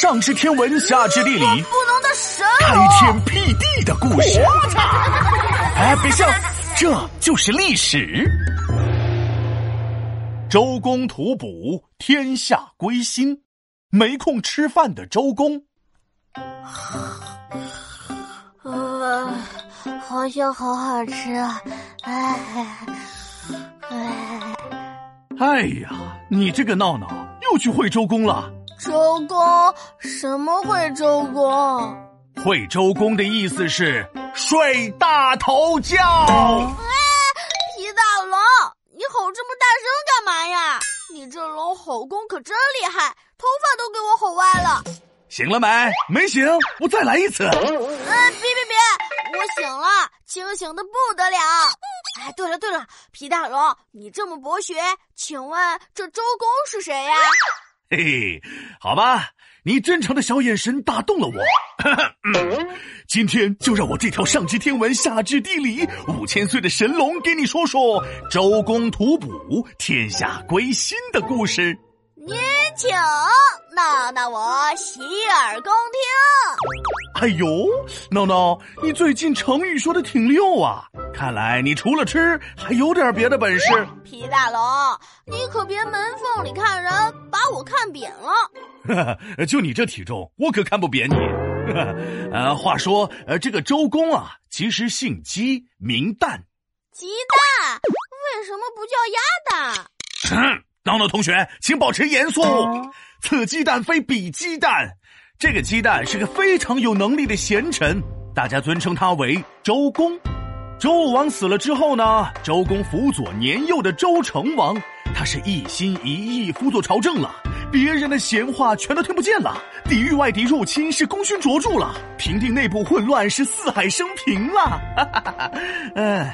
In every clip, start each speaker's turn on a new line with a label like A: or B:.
A: 上知天文，下知地理，
B: 不能的神
A: 开天辟地的故事。我 操哎，别笑，这就是历史。周公吐哺，天下归心。没空吃饭的周公，
B: 呃，好像好好吃啊！哎，
A: 哎，哎呀，你这个闹闹又去会周公了。
B: 周公？什么会周公？
A: 会周公的意思是睡大头觉。哎，
B: 皮大龙，你吼这么大声干嘛呀？你这龙吼功可真厉害。头发都给我吼歪了，
A: 醒了没？没醒，我再来一次。嗯，别
B: 别别，我醒了，清醒的不得了。哎，对了对了，皮大龙，你这么博学，请问这周公是谁呀？
A: 嘿嘿，好吧，你真诚的小眼神打动了我。今天就让我这条上知天文下知地理五千岁的神龙给你说说周公吐哺，天下归心的故事。
B: 您请，闹闹我洗耳恭听。
A: 哎呦，闹闹，你最近成语说的挺溜啊！看来你除了吃，还有点别的本事。
B: 皮大龙，你可别门缝里看人，把我看扁了。
A: 就你这体重，我可看不扁你。呃，话说，呃，这个周公啊，其实姓姬，名旦。
B: 鸡蛋？为什么不叫鸭蛋？
A: 闹闹同学，请保持严肃。此鸡蛋非彼鸡蛋，这个鸡蛋是个非常有能力的贤臣，大家尊称他为周公。周武王死了之后呢，周公辅佐年幼的周成王，他是一心一意辅佐朝政了，别人的闲话全都听不见了，抵御外敌入侵是功勋卓著了，平定内部混乱是四海升平了。哈哈哈哈
B: 嗯，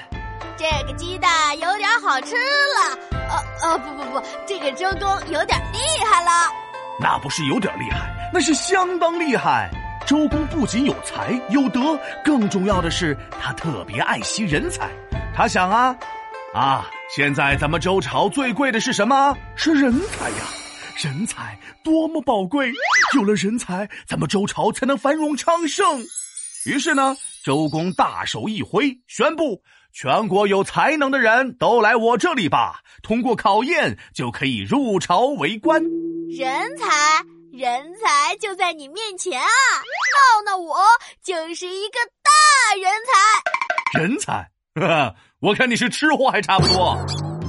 B: 这个鸡蛋有点好吃了。呃呃不不不，这个周公有点厉害了。
A: 那不是有点厉害，那是相当厉害。周公不仅有才有德，更重要的是他特别爱惜人才。他想啊啊，现在咱们周朝最贵的是什么？是人才呀！人才多么宝贵，有了人才，咱们周朝才能繁荣昌盛。于是呢，周公大手一挥，宣布。全国有才能的人都来我这里吧，通过考验就可以入朝为官。
B: 人才，人才就在你面前啊！闹闹，我就是一个大人才。
A: 人才，我看你是吃货还差不多。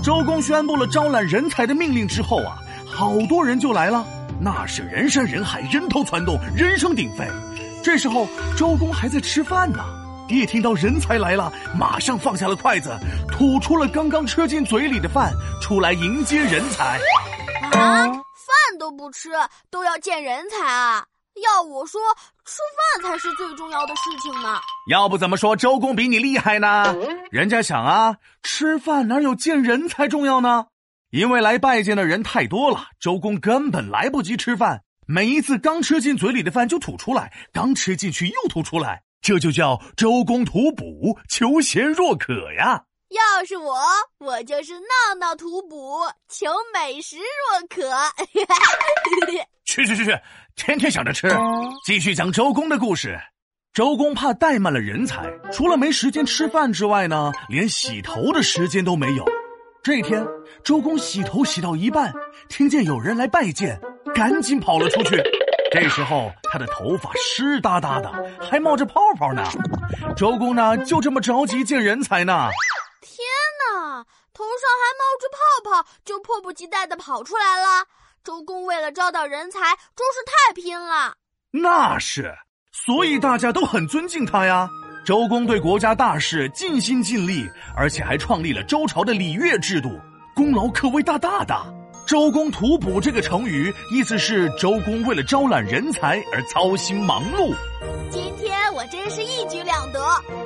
A: 周公宣布了招揽人才的命令之后啊，好多人就来了，那是人山人海，人头攒动，人声鼎沸。这时候，周公还在吃饭呢。一听到人才来了，马上放下了筷子，吐出了刚刚吃进嘴里的饭，出来迎接人才。
B: 啊，饭都不吃，都要见人才啊！要我说，吃饭才是最重要的事情呢。
A: 要不怎么说周公比你厉害呢？人家想啊，吃饭哪有见人才重要呢？因为来拜见的人太多了，周公根本来不及吃饭，每一次刚吃进嘴里的饭就吐出来，刚吃进去又吐出来。这就叫周公吐哺，求贤若渴呀！
B: 要是我，我就是闹闹图补，求美食若渴。
A: 去去去去，天天想着吃。继续讲周公的故事。周公怕怠慢了人才，除了没时间吃饭之外呢，连洗头的时间都没有。这天，周公洗头洗到一半，听见有人来拜见，赶紧跑了出去。这时候，他的头发湿哒哒的，还冒着泡泡呢。周公呢，就这么着急见人才呢。
B: 头上还冒着泡泡，就迫不及待的跑出来了。周公为了招到人才，真是太拼了。
A: 那是，所以大家都很尊敬他呀。周公对国家大事尽心尽力，而且还创立了周朝的礼乐制度，功劳可谓大大的。周公吐哺这个成语，意思是周公为了招揽人才而操心忙碌。
B: 今天我真是一举两得，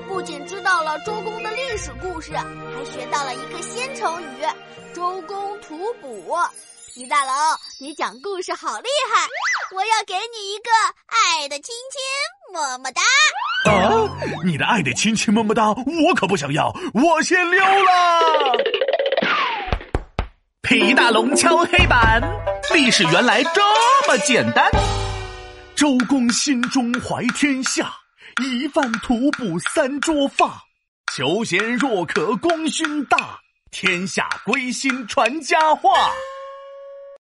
B: 不仅知道了周公的历史故事，还学到了一个新成语“周公吐哺”。皮大龙，你讲故事好厉害，我要给你一个爱的亲亲么么哒。
A: 啊，你的爱的亲亲么么哒，我可不想要，我先溜了。皮大龙敲黑板，历史原来这么简单。周公心中怀天下，一饭吐哺三桌发。求贤若渴功勋大，天下归心传佳话。